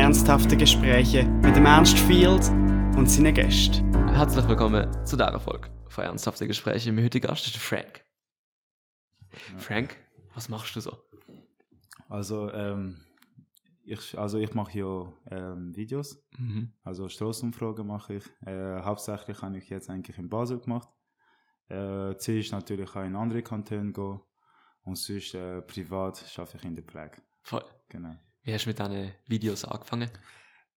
ernsthafte Gespräche mit dem Ernst Field und seinen Gästen. Herzlich willkommen zu dieser Folge von Ernsthafte Gespräche. Mein heutiger Gast ist Frank. Frank, was machst du so? Also, ähm, ich, also ich mache ja ähm, Videos, Mhm. also Straßenumfragen mache ich. Äh, hauptsächlich habe ich jetzt eigentlich in Basel gemacht. Äh, Ziel ist natürlich auch in andere Kantone gehen und sonst äh, privat arbeite ich in der Pflege. Voll. Genau. Wie hast du mit deinen Videos angefangen?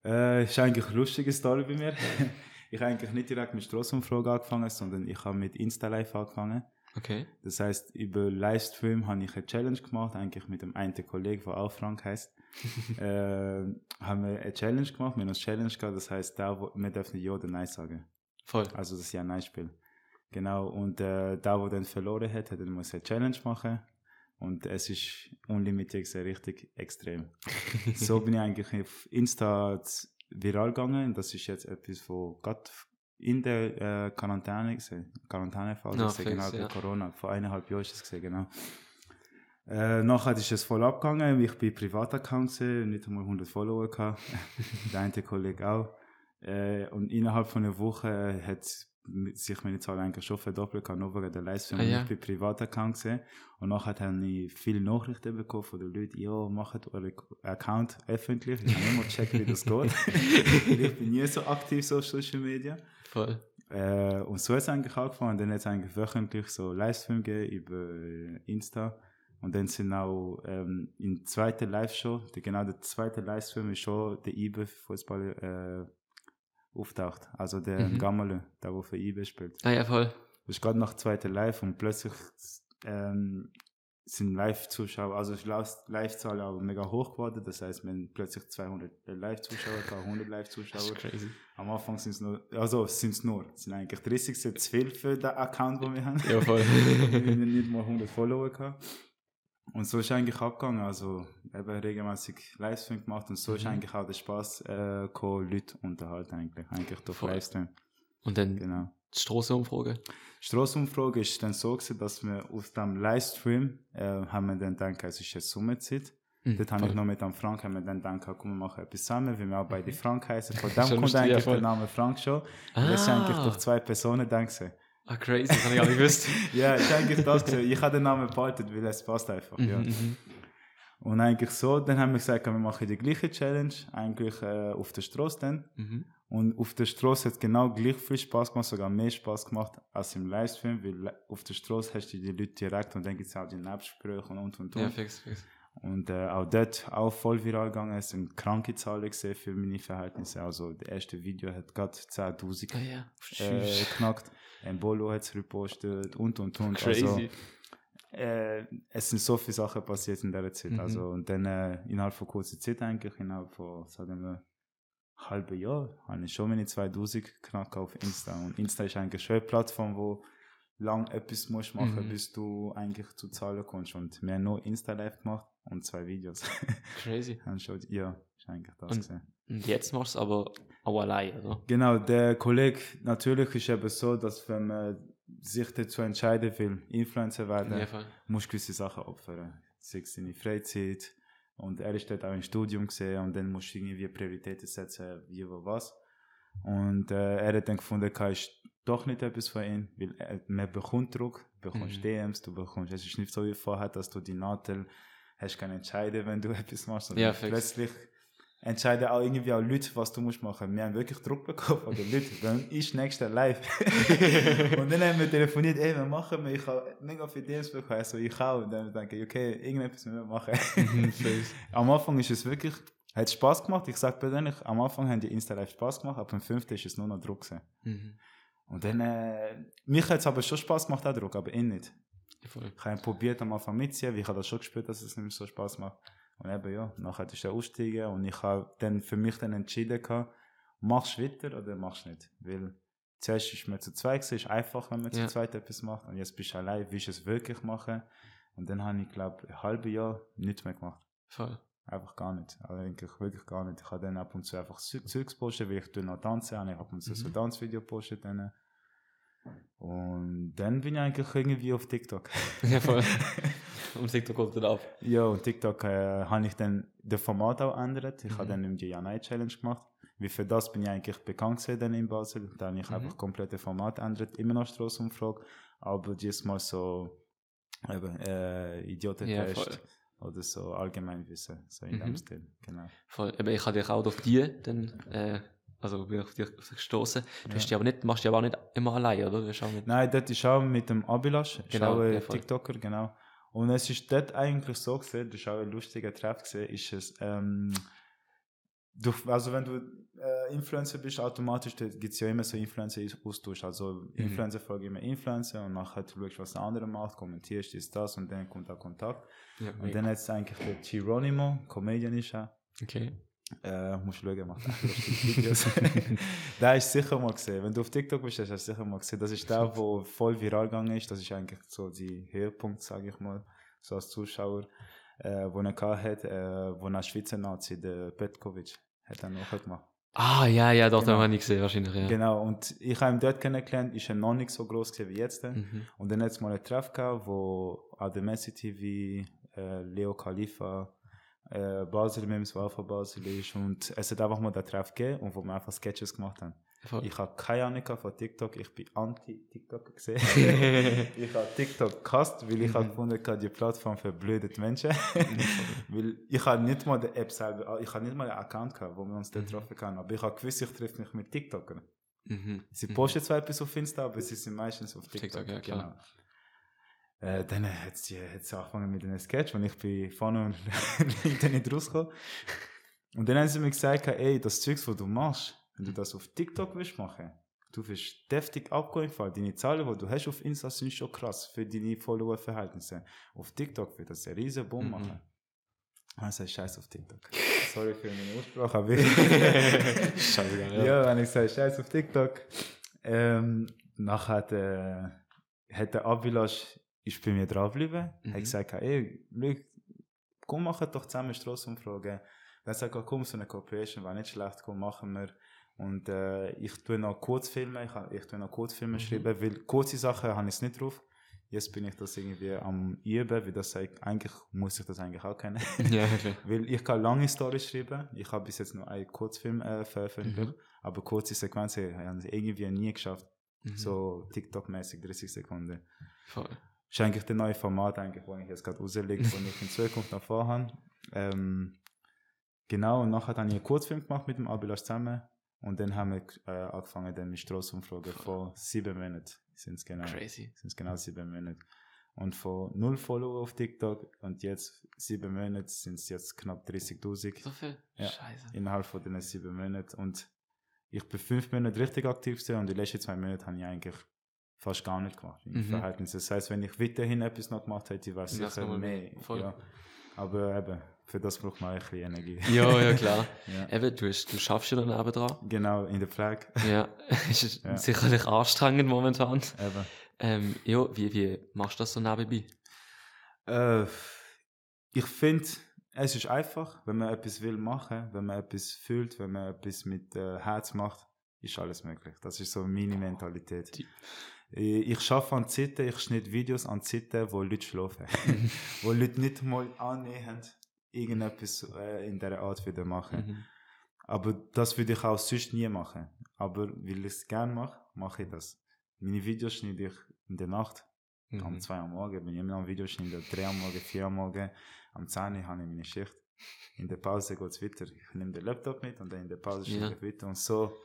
Äh, ist eigentlich eine lustige Story bei mir. ich habe eigentlich nicht direkt mit Straßenumfragen angefangen, sondern ich habe mit Insta Live angefangen. Okay. Das heißt, über Livestream habe ich eine Challenge gemacht, eigentlich mit dem einen Kollegen, der auch Frank heißt. äh, haben wir eine Challenge gemacht, wir haben eine Challenge gehabt, das heißt, da, wo, wir dürfen Ja oder Nein sagen. Voll. Also, das ist ja ein Nein-Spiel. Genau, und äh, da, wo dann verloren hat, hat dann muss eine Challenge machen. Und es ist unlimited sehr richtig extrem. so bin ich eigentlich auf Insta viral gegangen. Das ist jetzt etwas, wo gerade in der äh, Quarantäne gesehen, Quarantänephase Ja, gesehen, fix, genau, bei ja. Corona. Vor eineinhalb Jahren ist das gesehen, genau. Äh, nachher ist es voll abgegangen. Ich bin Privataccount gesehen, nicht einmal 100 Follower gehabt. der eine Kollege auch. Äh, und innerhalb von einer Woche hat sich meine Zahl eigentlich schon verdoppelt, gehabt, nur wegen der Livestream. Ah, ja. Ich bin Privataccount gesehen. Und nachher habe ich viele Nachrichten bekommen von den Leuten, ja, macht euren Account öffentlich. Ich habe immer gecheckt, wie das geht. ich bin nie so aktiv so auf Social Media. Voll. Äh, und so ist es eigentlich angefangen. Dann hat es eigentlich wöchentlich so Livestream gegeben über äh, Insta. Und dann sind auch ähm, in zweiter Live-Show, genau der zweite Livestream ist schon der IBE-Fußballer äh, auftaucht. Also der Mhm. Gammele, der, der für IBE spielt. Ah ja, voll. Ist gerade nach zweiter Live und plötzlich ähm, sind Live-Zuschauer, also die Live- Live-Zahl auch mega hoch geworden. Das heißt, wenn plötzlich 200 Live-Zuschauer, gehabt, 100 Das Live-Zuschauer. Am Anfang sind es nur, also sind es nur, sind eigentlich 30 sind zu viel für den Account, den wir haben. Ja, voll. wir haben nicht mal 100 Follower gehabt. Und so ist eigentlich abgegangen, also eben regelmäßig Livestream gemacht und so ist Mhm. eigentlich auch der Spaß äh, gekommen, Leute unterhalten eigentlich, eigentlich durch Voll. Livestream. Und dann Genau. die Strassenumfrage. Straßenumfrage ist dann so gewesen, dass wir aus dem Livestream äh, haben wir dann gedacht, es ist jetzt Sommerzeit. Mhm, Dort habe ich noch mit dem Frank haben wir dann gedacht, komm, wir machen etwas zusammen, weil wir auch beide Frank heißen. Von dem kommt ja, eigentlich der Name Frank schon. Das ist eigentlich Ah. durch zwei Personen gewesen. Ah, crazy, das habe ich gar nicht gewusst. Ja, ist eigentlich das gewesen. Ich habe den Namen behalten, weil es passt einfach, ja. Mhm, mhm. Und eigentlich so, dann haben wir gesagt, wir machen die gleiche Challenge, eigentlich äh, auf der Straße dann. Mhm. Und auf der Straße hat es genau gleich viel Spaß gemacht, sogar mehr Spaß gemacht als im Livestream, weil auf der Straße hast du die Leute direkt und dann gibt es auch die Nebensprüche und und und. Ja, und. fix, fix. Und äh, auch dort auch voll viral gegangen. Es sind kranke Zahlen gesehen für meine Verhältnisse. Also das erste Video hat gerade 10.000 Ah ja. äh, geknackt. Embolo hat es repostet und und und. crazy. Also, äh, es sind so viele Sachen passiert in dieser Zeit. Mhm. Also, und dann äh, innerhalb von kurzer Zeit eigentlich, innerhalb von, sagen wir, halben Jahr, habe ich schon meine 2000 geknackt auf Insta. Und Insta ist eigentlich eine Plattform, wo lang etwas musst machen, Mhm. bis du eigentlich zu Zahlen kommst. Und wir haben nur Insta live gemacht und zwei Videos. crazy. Haben schon, ja, ist eigentlich das Und- gewesen. Und jetzt machst du es aber auch allein, oder? Genau, der Kollege, natürlich ist eben so, dass wenn man sich dazu entscheiden will, Influencer werden, voll. musst du gewisse Sachen opfern. Sei es deine Freizeit. Und er ist dort auch im Studium gesehen und dann musst du irgendwie Prioritäten setzen, wie, wo, was. Und äh, er hat dann gefunden, es ist doch nicht etwas für ihn, weil er, man bekommt Druck, du bekommst Mhm. DMs, du bekommst, es ist nicht so wie vorher, dass du die Nadel hast keine entscheiden, wenn du etwas machst, sondern Ja, plötzlich entscheiden auch irgendwie auch Leute, was du musst machen. Wir haben wirklich Druck bekommen von den Leuten. Dann ist nächster live. und dann haben wir telefoniert, ey, was machen wir? Ich habe mega viele DMs bekommen, also ich auch. Und dann denke ich, okay, irgendetwas müssen wir machen. Mhm, am Anfang ist es wirklich, hat Spaß gemacht. Ich sage persönlich, am Anfang haben die Insta Live Spaß gemacht, ab dem fünften ist es nur noch Druck gewesen. Mhm. Und dann, äh, mich hat es aber schon Spaß gemacht, auch Druck, aber ihn nicht. Voll. Ich habe probiert am Anfang mitzuziehen, weil ich habe das schon gespürt, dass es nicht so Spaß macht. Und eben ja, nachher ist er aussteigen und ich habe dann für mich dann entschieden gehabt, machst du weiter oder machst du nicht? Weil zuerst ist man zu zweit, gewesen, ist einfach, wenn man Ja. zu zweit etwas macht und jetzt bist du allein, willst du es wirklich machen? Und dann habe ich, glaube ein halbes Jahr nichts mehr gemacht. Voll. Einfach gar nicht. Also eigentlich wirklich gar nicht. Ich habe dann ab und zu einfach Zeu- Zeugs postet, weil ich noch tanzen habe. Ich ab und zu so Mhm. Tanzvideo postet dann. Und dann bin ich eigentlich irgendwie auf TikTok. Ja, voll. Und TikTok kommt dann ab. ja, und TikTok äh, habe ich dann das Format auch geändert. Ich Mhm. habe dann die Ja-Nein-Challenge gemacht. Wie für das bin ich eigentlich bekannt gewesen dann in Basel. Da habe ich Mhm. einfach komplett das Format geändert. Immer noch Straßenumfrage, aber diesmal so eben, äh, Ja, Idiotentest voll. oder so Allgemeinwissen, so in Mhm. dem Stil. Genau. Voll. Aber ich habe dich auch durch die dann, äh, also bin ich auf dich, gestoßen. Du hast die aber nicht, machst die aber auch nicht immer allein, oder? Nein, dort ist auch mit dem Abilash, ist Genau, auch ein ja. TikToker, genau. Und es ist dort eigentlich so gesehen, das ist auch ein lustiger Treff gesehen, ist es, ähm, du, also wenn du äh, Influencer bist, automatisch gibt es ja immer so Influencer-Austausch. Also Mhm. Influencer folgen immer Influencer und nachher du schaust, was der andere macht, kommentierst dies, das und dann kommt auch Kontakt. ja, Und dann hat es eigentlich der Geronimo, Comedian ist er, okay. Äh, musst schauen, er macht Videos. der ist sicher mal gesehen. Wenn du auf TikTok bist, hast du sicher mal gesehen. Das ist der, der voll viral gegangen ist. Das ist eigentlich so die Höhepunkt, sage ich mal, so als Zuschauer, äh, wo er hat, äh, wo er Schweizer Nazi, der Petkovic, hat er noch gemacht. Ah, ja, ja, doch, Genau. den habe ich gesehen, wahrscheinlich, ja. Genau, und ich habe ihn dort kennengelernt, ist er noch nicht so groß gewesen wie jetzt. Mhm. Und dann hat es mal einen Treff gehabt, wo an der Messi TV, äh, Leo Khalifa, äh, Basel der auch von Basel ist. Und es hat einfach mal den Treff gegeben und wo wir einfach Sketches gemacht haben. Voll. Ich habe keine Ahnung von TikTok, ich bin anti-TikTok gesehen. ich habe TikTok gehasst, weil ich habe gefunden, habe, die Plattform verblödet Menschen. weil ich habe nicht mal die App selber, ich habe nicht mal einen Account gehabt, wo wir uns dort treffen können. Aber ich habe gewusst, ich treffe mich mit TikTokern. Mhm. Sie posten zwar etwas auf Insta, aber sie sind meistens auf TikTok. TikTok, ja, klar. Genau. Äh, dann hat sie angefangen mit einem Sketch und ich bin vorne und hinten nicht rausgekommen. Und dann haben sie mir gesagt, ey, das Zeugs, was du machst, wenn du das auf TikTok willst machen, du wirst deftig weil deine Zahlen, die du hast auf Insta, sind schon krass für deine Follower-Verhältnisse. Auf TikTok wird das einen riesen Boom Mhm. machen. Und ich sage, scheiß auf TikTok. Sorry für meine Aussprache, aber Scheißegal, ja. ja, wenn ich sage, scheiß auf TikTok. Ähm, nachher hat, äh, hat der Abilash ist bei mir draufgeblieben. Mhm. Hat gesagt, ey, schau, komm, machen doch zusammen Straßenumfragen. Dann sagt er, komm, so eine Cooperation war nicht schlecht, komm, machen wir. Und äh, ich tue noch Kurzfilme, ich, ich tue noch Kurzfilme Mhm. schreiben, weil kurze Sachen habe ich nicht drauf. Jetzt bin ich das irgendwie am Üben, weil das sagt, eigentlich muss ich das eigentlich auch kennen. ja, okay. Weil ich kann lange Storys schreiben. Ich habe bis jetzt nur einen Kurzfilm äh, veröffentlicht. Mhm. Aber kurze Sequenzen haben sie irgendwie nie geschafft. Mhm. So TikTok-mäßig, 30 Sekunden. Voll. Ist eigentlich der neue Format, eigentlich, wo ich jetzt gerade rauslege, wo ich in Zukunft noch vorhabe. Ähm, genau, und nachher habe ich einen Kurzfilm gemacht mit dem Abilash zusammen. Und dann haben wir äh, angefangen dann mit Straßenumfragen. Vor sieben Monaten sind es genau. Crazy. Sind es genau sieben Monate. Und von null Follower auf TikTok und jetzt sieben Monate sind es jetzt knapp 30.000 So viel? Ja. Scheiße. innerhalb von den sieben Monaten. Und ich bin fünf Monate richtig aktiv gewesen und die letzten zwei Monate habe ich eigentlich fast gar nicht gemacht im Mhm. Verhältnis. Das heißt, wenn ich weiterhin etwas noch gemacht hätte, wäre es sicher mehr. Voll. Ja. Aber eben, für das braucht man ein bisschen Energie. Ja, ja, klar. Ja. Eben, du, hast- du schaffst ja dann dran. Genau, in der Pflege. Ja, es ist Ja. sicherlich anstrengend momentan. Eben. Ähm, ja, wie, wie machst du das so nebenbei? Äh, ich finde, es ist einfach, wenn man etwas will machen, wenn man etwas fühlt, wenn man etwas mit äh, Herz macht, ist alles möglich. Das ist so meine Mentalität. Die- Ich schaffe an Zeiten, ich schneide Videos an Zeiten, wo Leute schlafen. wo Leute nicht mal annähernd irgendetwas äh, in dieser Art wieder machen. Mhm. Aber das würde ich auch sonst nie machen. Aber weil ich es gerne mache, mache ich das. Meine Videos schneide ich in der Nacht, um Mhm. 2 Uhr morgen, bin ich immer am Video schneiden, 3 Uhr morgen, 4 Uhr morgen, am 10 Uhr habe ich meine Schicht. In der Pause geht es weiter. Ich nehme den Laptop mit und dann in der Pause schneide Ja. ich weiter. Und so,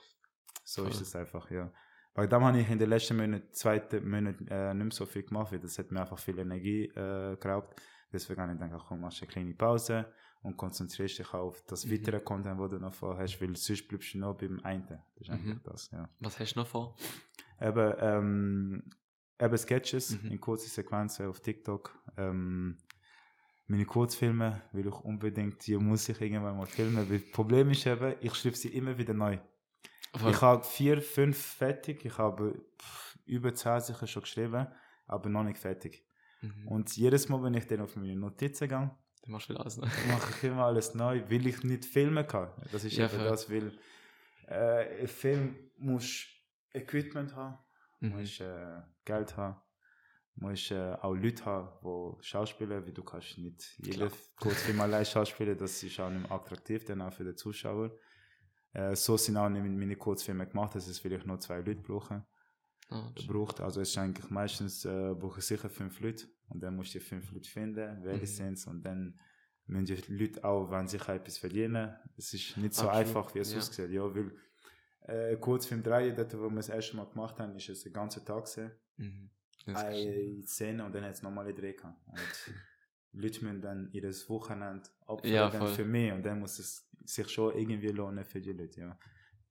so ist es einfach, ja. Weil dann habe ich in den letzten Monaten, zweiten Monaten äh, nicht mehr so viel gemacht, weil das hat mir einfach viel Energie äh, geraubt. Deswegen habe ich gedacht, komm, machst eine kleine Pause und konzentrierst dich auf das Mhm. weitere Content, das du noch vorhast, weil sonst bleibst du noch beim einen. Das ist eigentlich Mhm. das, ja. Was hast du noch vor? Eben, ähm, eben Sketches Mhm. in kurzen Sequenzen auf TikTok. Ähm, meine Kurzfilme will ich unbedingt, die muss ich irgendwann mal filmen. Weil das Problem ist eben, ich schreibe sie immer wieder neu. Voll. Ich habe vier, fünf fertig, ich habe pff, über zehn sicher schon geschrieben, aber noch nicht fertig. Mhm. Und jedes Mal, wenn ich dann auf meine Notizen gehe, Dann machst du wieder alles neu. mache ich immer alles neu, weil ich nicht filmen kann. Das ist Ja, eben das, weil äh, ein Film muss Equipment haben, Mhm. Du musst äh, Geld haben. Du musst äh, auch Leute haben, die schauspielen, weil du kannst nicht Klar. Kurzfilm allein schauspielen, das ist auch nicht attraktiv, dann auch für den Zuschauer. Äh, so sind auch nicht meine Kurzfilme gemacht, dass es vielleicht nur zwei Leute brauchen Ah, das- braucht. Also es ist eigentlich meistens äh, brauche ich sicher fünf Leute und dann musst du fünf Leute finden, welche Mhm. sind's und dann müssen die Leute auch, wenn sich etwas verdienen. Es ist nicht so Absolut, einfach, wie es ja. aussieht. Ja, weil äh, Kurzfilm 3, dort, wo wir das erste Mal gemacht haben, ist es den ganzen Tag gewesen. Mhm. Das Eine Szene und dann hat es nochmal Dreh gehabt. Leute dann ihr Wochenende opfern Ja, dann für mich und dann muss es sich schon irgendwie lohnen für die Leute, ja.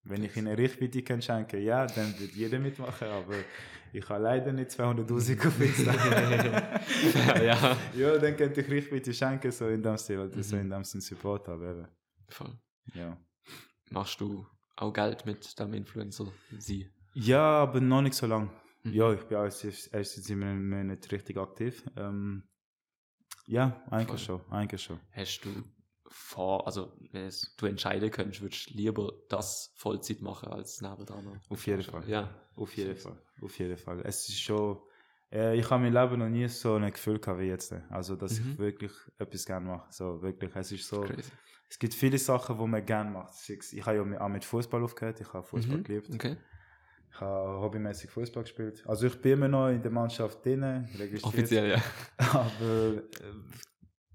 Wenn ich ihnen Reichweite kann schenken, ja, dann wird jeder mitmachen, aber ich habe leider nicht 200'000 auf Insta. ja, ja. dann könnte ich Reichweite schenken, so in dem Stil, oder so Mhm. in dem Sinn Support, aber eben, Voll. ja. Machst du auch Geld mit dem Influencer? Sie. Ja, aber noch nicht so lange. Mhm. Ja, ich bin erst, erst seit sieben Monaten richtig aktiv. Ähm, ja, eigentlich schon, eigentlich schon. Hast du vor, also wenn du entscheiden könntest, würdest du lieber das Vollzeit machen als nebendran? Auf jeden Fall. Ja. Auf jeden Fall, auf jeden Fall. Es ist schon, äh, ich habe mein Leben noch nie so ein Gefühl gehabt wie jetzt. Also, dass Mhm. ich wirklich etwas gerne mache. So, wirklich, es ist so, Crazy. es gibt viele Sachen, die man gerne macht. Ich habe ja auch mit Fußball aufgehört, ich habe Fußball Mhm. geliebt. Okay. Ich habe hobbymäßig Fußball gespielt. Also, ich bin immer noch in der Mannschaft drin, registriert. Offiziell, ja. Aber äh,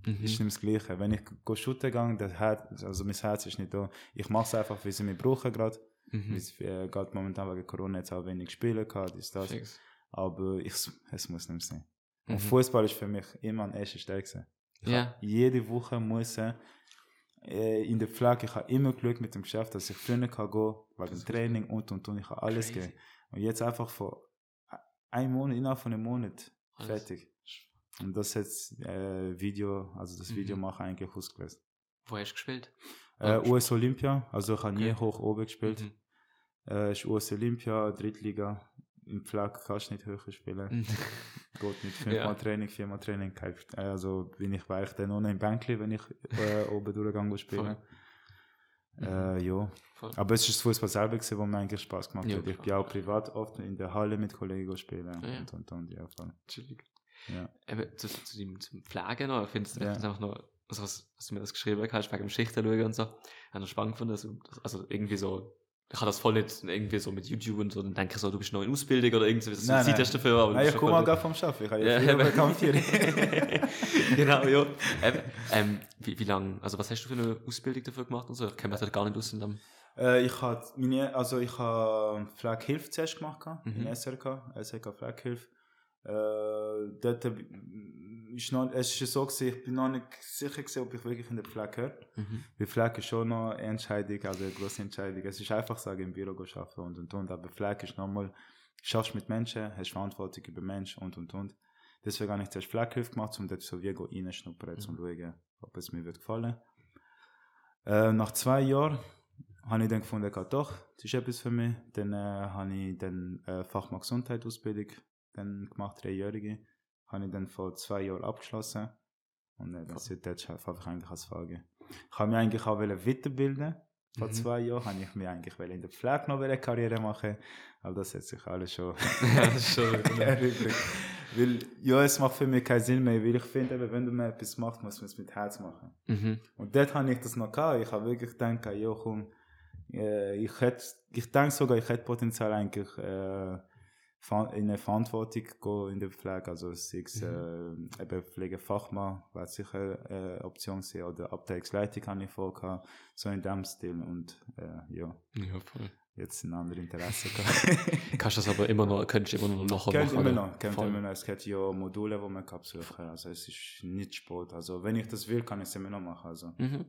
Mhm. ist nicht das Gleiche. Wenn ich go shooten gehe, das Herz, also mein Herz ist nicht da. Ich mache es einfach, weil sie mich brauchen gerade. Mhm. Weil äh, gerade momentan wegen Corona jetzt auch wenig Spielen gehabt, ist das. Fix. Aber ich, es muss nicht sein. Mhm. Und Fußball ist für mich immer an erster Stelle. Ich Ja. hab Jede Woche muss äh, in der Flagge, ich habe immer Glück mit dem Geschäft, dass ich früher kann gehen, wegen dem Training und und und. Ich habe alles Crazy. gegeben. Und jetzt einfach vor einem Monat, innerhalb von einem Monat, Alles. fertig. Und das jetzt äh, Video, also das Mhm. Video machen eigentlich ausgelöst. Wo hast du gespielt? Äh, US Olympia, also ich habe nie Okay. hoch oben gespielt. Mhm. Äh, ist US Olympia, Drittliga. Im Flag kannst du nicht höher spielen. Mhm. Geht nicht. Fünfmal Ja. Training, viermal Training. Also bin ich weich dann ohne im Bänkli, wenn ich äh, oben durchgegangen spielen. Mhm. Äh, ja. Voll. Aber es ist das Fußball selber gewesen, wo mir eigentlich Spaß gemacht Ja, hat. Ich bin auch privat oft in der Halle mit Kollegen spielen Ja. und und und. Ja, voll. Chillig. ja. Eben, zu, zu dem, zum Pflegen noch, ich finde es Ja. einfach nur, also was, was du mir das geschrieben hast, wegen dem Schichten schauen und so, habe ich spannend gefunden, also, also irgendwie so, ich habe das voll nicht irgendwie so mit YouTube und so, dann denke ich so, du bist noch in Ausbildung oder irgendwie so, Nein, Zeit nein. du dafür, aber du Nein, ich komme gar vom Schaffen. Ich habe Ja, bekannt für genau, ja. Ähm, ähm, wie, wie lange, also was hast du für eine Ausbildung dafür gemacht und so? Ich kenne mich gar nicht aus in dem. Äh, ich habe meine, also ich habe Pflegehilfe zuerst gemacht Mhm. in SRK, SRK Pflegehilfe. Äh, dort ist noch, es ist so gewesen, ich bin noch nicht sicher gewesen, ob ich wirklich in der Pflege gehöre. Mhm. Weil Pflege ist schon noch eine Entscheidung, also eine grosse Entscheidung. Es ist einfach sagen, im Büro arbeiten und und und, aber Pflege ist nochmal, du schaffst mit Menschen, hast Verantwortung über Menschen und und und. Deswegen habe ich zuerst Pflegehilfe gemacht, um dort so wie reinschnuppern, um zu schauen, ob es mir wird gefallen. Äh, nach zwei Jahren habe ich dann gefunden, ja, doch, das ist etwas für mich. Dann äh, habe ich dann äh, Fachmann Gesundheit Ausbildung dann gemacht, dreijährige. Habe ich dann vor zwei Jahren abgeschlossen. Und äh, dann seitdem habe ich eigentlich als Frage. Ich habe mich eigentlich auch weiterbilden. Vor Mhm. zwei Jahren habe ich mich eigentlich in der Pflege noch eine Karriere machen. Aber das hat sich alles schon ja, das schon. erübrigt. Weil, ja, es macht für mich keinen Sinn mehr, weil ich finde, wenn du mal etwas machst, muss man es mit Herz machen. mhm. Und dort habe ich das noch gehabt. Ich habe wirklich gedacht, ja, komm, äh, ich hätte, ich denke sogar, ich hätte Potenzial eigentlich äh, in eine Verantwortung gehen in der Pflege. Also sei es äh, eben Pflegefachmann, wäre sicher eine äh, Option sein. Oder Abteilungsleitung habe ich vor gehabt. So in dem Stil. Und äh, ja, Ja, voll. jetzt ein anderes Interesse. Kannst das aber immer noch, könntest du immer noch nachher Kennt machen. immer noch, Voll. immer noch. Es gibt ja Module, die man kann besuchen kann. Also es ist nicht Sport. Also wenn ich das will, kann ich es immer noch machen. Also Mhm.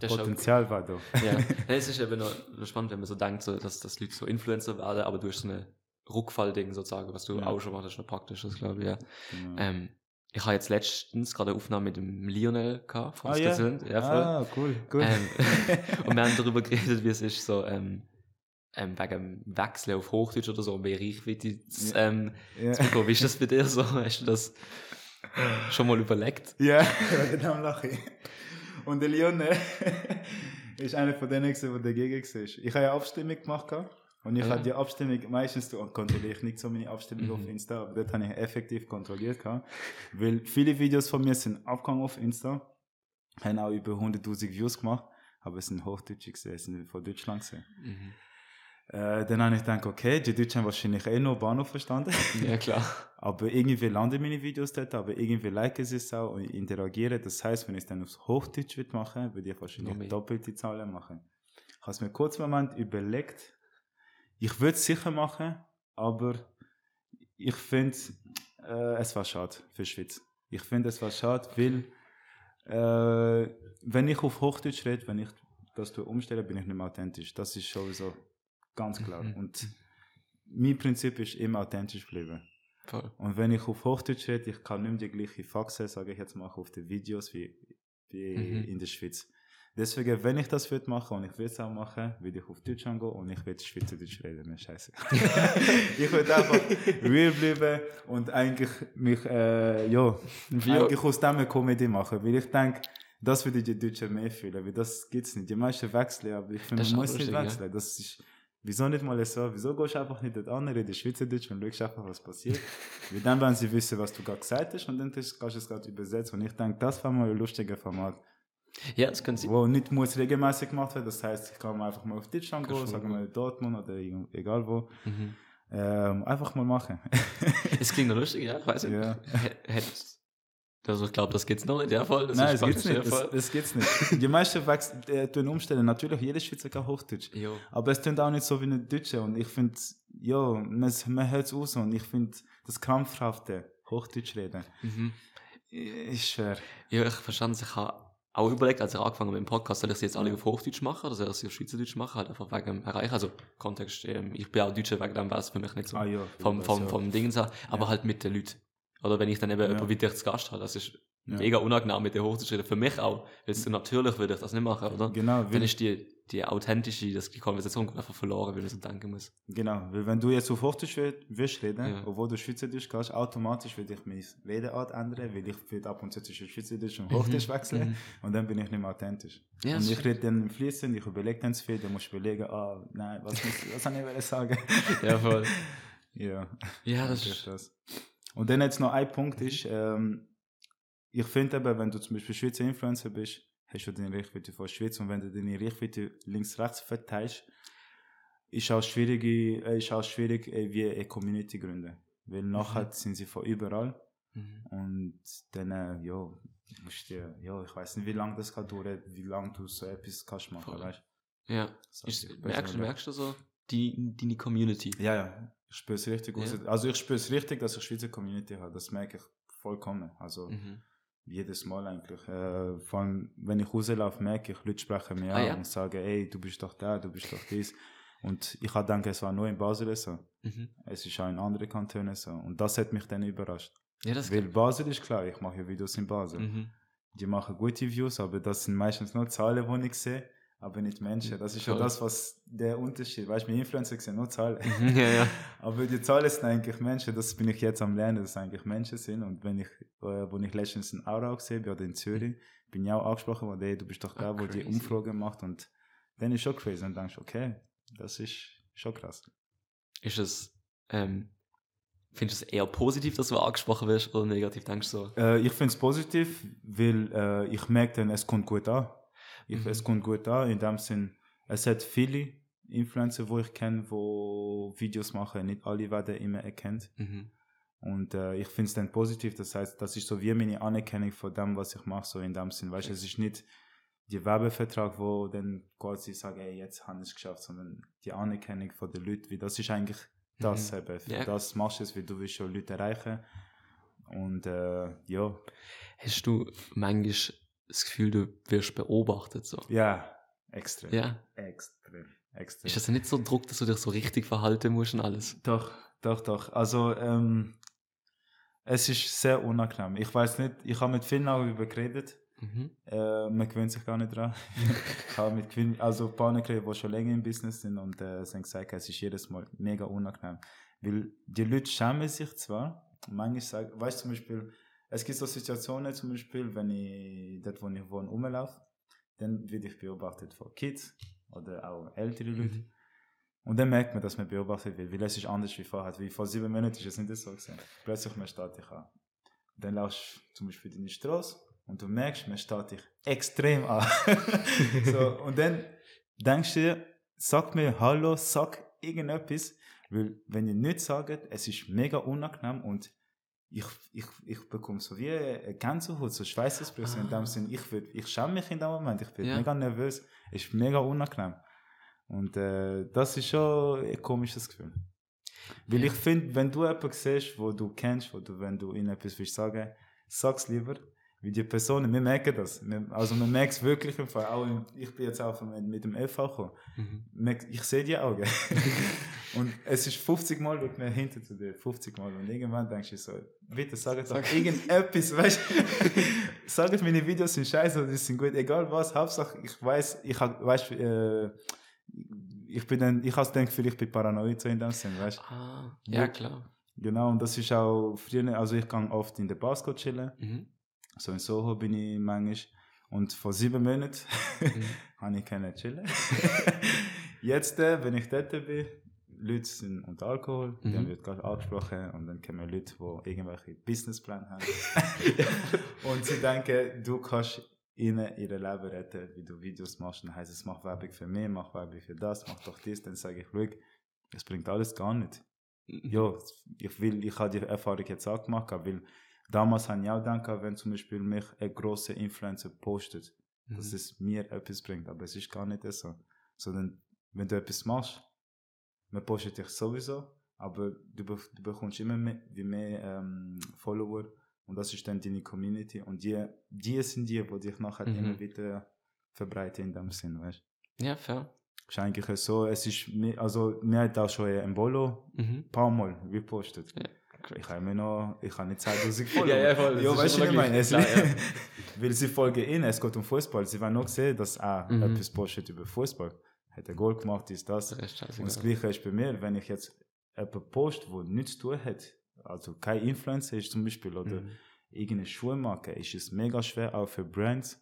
Das Potenzial war da. ja. es ist eben noch, spannend, wenn man so denkt, so, dass, dass Leute so Influencer werden, aber durch so eine Rückfallding sozusagen, was du Ja. auch schon machst, ist noch praktisch, das glaube ich, ja. Genau. Ähm, ich habe jetzt letztens gerade eine Aufnahme mit dem Lionel gehabt, vom Ah, ja? Switzerland. Ja, voll. ah, cool, gut. Ähm, und wir haben darüber geredet, wie es ist, so, ähm, ähm, wegen dem Wechsel auf Hochdeutsch oder so, mehr Reichweite zu, Ja. ähm, ja. bekommen. Wie ist das bei dir so? Hast du das schon mal überlegt? ja, genau lache ich. Und der Leon äh, ist einer von denen, der dagegen war. Ich habe ja Abstimmung gemacht. gehabt. Und ich Ah, habe ja. die Abstimmung, meistens kontrolliere ich nicht so meine Abstimmung Mhm. auf Insta, aber dort habe ich effektiv kontrolliert. gehabt. Weil viele Videos von mir sind abgegangen auf Insta, haben auch über 100.000 Views gemacht, aber es sind Hochdeutsche gesehen, es sind von Deutschland gesehen. Mhm. Äh, dann habe ich gedacht, okay, die Deutschen haben wahrscheinlich eh nur Bahnhof verstanden. Ja, klar. Aber irgendwie landen meine Videos dort, aber irgendwie liken sie es auch und interagieren. Das heißt, wenn ich es dann aufs Hochdeutsch würde machen, würde ich wahrscheinlich mehr. doppelte Zahlen machen. Ich habe es mir kurz einen Moment überlegt. Ich würde es sicher machen, aber ich finde, äh, es war schade für die Schweiz. Ich finde, es war schade, weil äh, wenn ich auf Hochdeutsch rede, wenn ich das umstelle, bin ich nicht mehr authentisch. Das ist sowieso ganz klar. Mhm. Und mein Prinzip ist immer authentisch bleiben. Voll. Und wenn ich auf Hochdeutsch rede, ich kann nicht mehr die gleiche Faxe, sage ich jetzt mal, auf den Videos wie, wie Mhm. in der Schweiz. Deswegen, wenn ich das würde machen und ich will es auch machen, würde ich auf Deutsch angehen und ich will Schweizerdeutsch reden. Mir scheiße. ich würde einfach real bleiben und eigentlich mich, äh, ja, eigentlich aus dem eine Comedy machen. Weil ich denke, das würde die Deutschen mehr fühlen, weil das gibt es nicht. Die meisten wechseln, aber ich finde, man muss nicht lustig, ja. wechseln. Das ist, wieso nicht mal so? Wieso gehst du einfach nicht dort an, redest Schweizerdeutsch und schaust einfach, was passiert? Weil dann werden sie wissen, was du gerade gesagt hast und dann kannst du es gerade übersetzen. Und ich denke, das war mal ein lustiger Format, Ja, das können sie. wo nicht muss regelmäßig gemacht werden. Das heißt, ich kann einfach mal auf Deutschland gehen, sagen mal wir Dortmund oder egal wo. Mhm. Ähm, einfach mal machen. Es klingt lustig, ja. Ich weiß nicht. Ja. Also ich glaube, das geht's noch nicht. Ja, voll. Das Nein, gibt's praktisch, nicht. voll. es gibt's nicht. Die meisten wechseln, äh, tun umstellen. Natürlich, jeder Schweizer kann Hochdeutsch. Jo. Aber es klingt auch nicht so wie ein Deutscher. Und ich finde, ja, man, man hört es aus. Und ich finde, das krampfhafte Hochdeutsch reden Mhm. ist schwer. Ja, ich verstand Ich habe auch überlegt, als ich angefangen mit dem Podcast, soll ich sie jetzt alle auf Hochdeutsch machen oder soll ich sie auf Schweizerdeutsch machen? Halt einfach wegen dem Erreichen. Also, Kontext, ähm, ich bin auch Deutscher, wegen dem war es für mich nicht so. Ah, ja, vom, vom, ja. vom Ding her, aber Ja. halt mit den Leuten. Oder wenn ich dann eben Ja. jemanden wie dich zu Gast habe, das ist mega unangenehm mit dir hochzuschreiben. Für mich auch, weil so natürlich würde ich das nicht machen, oder? Genau, Dann ist die, die authentische, das, die Konversation einfach verloren, weil man so denken muss. genau, weil wenn du jetzt auf Hochdeutsch willst reden, Ja. obwohl du Schweizerdeutsch kannst, automatisch würde ich meine Redeart ändern, weil ich würde ab und zu zwischen Schweizerdeutsch und Hochdeutsch wechseln Mhm. und dann bin ich nicht mehr authentisch. Ja, und ich rede dann fließend, ich überlege dann zu viel, dann musst du überlegen, ah, nein, was, muss, was soll ich sagen? Ja, voll. ja. Ja, das ist. das. Und dann jetzt noch ein Punkt ist, ähm, ich finde eben, wenn du zum Beispiel Schweizer Influencer bist, hast du deine Reichweite von der Schweiz und wenn du deine Reichweite links-rechts verteilst, ist auch schwierig, äh, ist auch schwierig äh, wie eine Community gründen. Weil nachher sind sie von überall Mhm. und dann, äh, ja, musst du, ja, ich weiß nicht, wie lange das kann dauern, wie lange du so etwas kannst machen, Voll. weißt Ja. Ist, merkst, merkst du so die, deine Community? Ja, ja, ich spüre es richtig. Ja. aus. Also ich spüre es richtig, dass ich Schweizer Community habe. Das merke ich vollkommen. Also Mhm. Jedes Mal eigentlich. Äh, vor allem, wenn ich rauslaufe, merke ich, Leute sprechen mir Ah, an ja? und sagen, ey, du bist doch da, du bist doch dies. Und ich habe gedacht, es war nur in Basel so. Mhm. Es ist auch in anderen Kantonen so. Und das hat mich dann überrascht. Ja, Weil Basel ist klar, ich mache ja Videos in Basel. Mhm. Die machen gute Views, aber das sind meistens nur Zahlen, die ich sehe, aber nicht Menschen. Das ist ja das, was der Unterschied. Weißt du, wir Influencer sehen nur Zahlen. Ja, ja. Aber die Zahlen sind eigentlich Menschen, das bin ich jetzt am Lernen, dass es eigentlich Menschen sind. Und wenn ich, äh, wo ich letztens in Aarau gesehen bin oder in Zürich, bin ich auch angesprochen worden, ey, du bist doch da, Ah, wo die crazy. Umfragen macht. Und dann ist schon crazy. Und denkst okay, das ist schon krass. Ist es, ähm, findest du es eher positiv, dass du angesprochen wirst oder negativ denkst du so? Äh, ich finde es positiv, weil äh, ich merke dann, es kommt gut an. Ich, Mhm. Es kommt gut an, in dem Sinn, es hat viele Influencer, wo ich kenne, die Videos machen. Nicht alle werden immer erkannt. Mhm. Und äh, ich finde es dann positiv, das heißt, das ist so wie meine Anerkennung von dem, was ich mache, so in dem Sinn. Weißt du, es ist nicht der Werbevertrag, wo dann quasi sagen, ey, jetzt habe ich es geschafft, sondern die Anerkennung von den Leuten, wie das ist eigentlich das Mhm. eben. Für Ja. das machst du es, weil du willst schon Leute erreichen. Und äh, ja, Hast du manchmal das Gefühl, du wirst beobachtet so? ja, extrem. Ja. Extrem, extrem. Ist das nicht so ein Druck, dass du dich so richtig verhalten musst und alles? Doch, doch, doch. Also, ähm, es ist sehr unangenehm. Ich weiß nicht, ich habe mit vielen auch darüber geredet. Mhm. Äh, man gewöhnt sich gar nicht dran. ich habe mit vielen, also ein paar geredet, die schon länger im Business sind und äh, sie haben gesagt, es ist jedes Mal mega unangenehm. Weil die Leute schämen sich zwar, manchmal sagen, weißt du zum Beispiel, es gibt so Situationen, zum Beispiel, wenn ich dort, wo ich wohne, rumlaufe, dann werde ich beobachtet von Kids oder auch ältere Leute. Und dann merkt man, dass man beobachtet wird, weil es ist anders wie vorher. Wie vor sieben Monaten ist es nicht so gewesen. Plötzlich man steht dich an. Und dann laufst du zum Beispiel deine Straße und du merkst, man steht dich extrem an. so, und dann denkst du dir, sag mir Hallo, sag irgendetwas, weil wenn ihr nicht sagt, es ist mega unangenehm und ich, ich, ich bekomme so wie eine Gänsehaut, so Schweißausbrüche in Ah. dem Sinn. Ich, würd, ich schäme mich in dem Moment, ich bin Ja. mega nervös, es ist mega unangenehm. Und äh, das ist schon ein komisches Gefühl. Weil Ja. ich finde, wenn du jemanden siehst, wo du kennst, wo du, wenn du ihnen etwas willst sagen, sag's lieber. Wie die Personen, wir merken das. Wir, also man merkt es wirklich im Fall. Auch im, ich bin jetzt auch mit, mit dem FV gekommen. Mhm. Ich sehe die Augen. und es ist 50 Mal schaut mir hinter zu dir. 50 Mal. Und irgendwann denkst du so, bitte sag doch Sag- irgendetwas, weißt du? Sag meine Videos sind scheiße oder die sind gut. Egal was, Hauptsache ich weiß, ich hab, weißt, äh, ich bin dann, ich habe vielleicht bin ich paranoid so in dem Sinn, weißt du? Ah, ja, klar. Genau, und das ist auch früher, also ich gehe oft in der Basco chillen. Mhm. So in Soho bin ich manchmal. Und vor sieben Monaten Mhm. habe ich können chillen. Jetzt, äh, wenn ich dort bin, Leute sind unter Alkohol, Mhm. dann wird gerade angesprochen und dann kommen Leute, die irgendwelche Businesspläne haben. und sie denken, du kannst ihnen ihr Leben retten, wie du Videos machst. Dann heisst es, mach Werbung für mich, mach Werbung für das, mach doch das. Dann sage ich, schau, es bringt alles gar nicht. Mhm. Ja, ich will, ich habe die Erfahrung jetzt auch gemacht, weil damals ich auch gedacht, wenn zum Beispiel mich ein grosser Influencer postet, Mhm. dass es mir etwas bringt, aber es ist gar nicht so. Sondern, wenn du etwas machst, man postet dich sowieso, aber du, be du bekommst immer mehr, wie mehr ähm, Follower und das ist dann deine Community und die, die sind die, die dich nachher Mhm. immer wieder verbreiten in dem Sinn, weißt du. Ja, fair. Ist eigentlich so, es ist, also, mir hat auch schon ein Bolo Mhm. ein paar Mal gepostet. Ja, Ich habe immer noch, ich habe nicht 2000 Follower. Ja, ja, voll, das Ja, ist weißt du, was ich meine? Es, klar, ja. weil sie folgen ihnen, es geht um Fußball. Sie werden noch sehen, dass er Mhm. etwas postet über Fußball. Hat ein Goal gemacht, ist das. Der Rest Und das. Gleiche ist bei mir, wenn ich jetzt jemanden post, wo nichts zu tun hat, also kein Influencer ist zum Beispiel, oder Mhm. irgendeine Schuhmarke, ist es mega schwer, auch für Brands,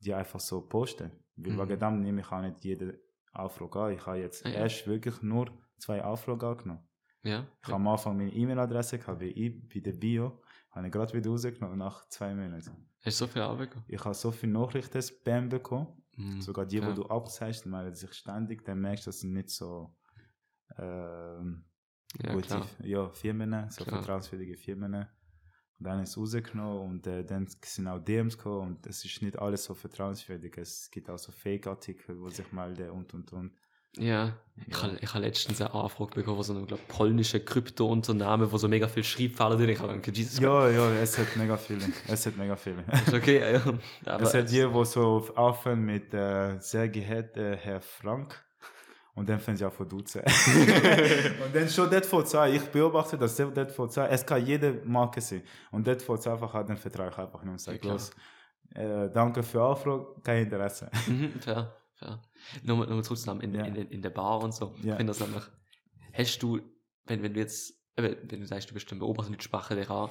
die einfach so posten. Weil Mhm. wegen dem nehme ich auch nicht jede Anfrage an. Ich habe jetzt ja. erst wirklich nur zwei Anfragen angenommen. Ja. Ich habe am Anfang meine E-Mail-Adresse gehabt, wie ich bei der Bio, habe ich gerade wieder rausgenommen nach zwei Monaten. Hast du so viel Arbeit gehabt? Ich habe so viele Nachrichten Spam bekommen, Mhm. sogar die, Ja. die du abzeigst, melden sich ständig, dann merkst du, dass sie nicht so ähm, Ja, gute klar. ja, Firmen, so vertrauenswürdige Firmen. Und dann ist es rausgenommen und äh, dann sind auch DMs gekommen und es ist nicht alles so vertrauenswürdig. Es gibt auch so Fake-Artikel, wo sich melden und und und. Ja, ich habe ich hab letztens eine Anfrage bekommen von so einem glaub, polnischen Krypto-Unternehmen, wo so mega viel Schreibfehler drin Ich habe gedacht, Jesus Ja, ja, es hat mega viele. Es hat mega viele. ist okay. Ja. Es hat die, die so anfangen mit äh, sehr geehrter Herr Frank. Und dann fangen sie an von duzen. und dann schon dort vor zwei, ich beobachte das sehr dort vor zwei, es kann jede Marke sein. Und dort vor zwei einfach hat den Vertrag einfach nicht und sagt, los, äh, danke für die Anfrage, kein Interesse. Mhm, fair. Nochmal, nochmal zurückzunehmen, in, Ja. in, in der Bar und so. Ja. Ich finde das nämlich, hast du, wenn, wenn du jetzt, wenn du sagst, du bist Leute sprachen dich an,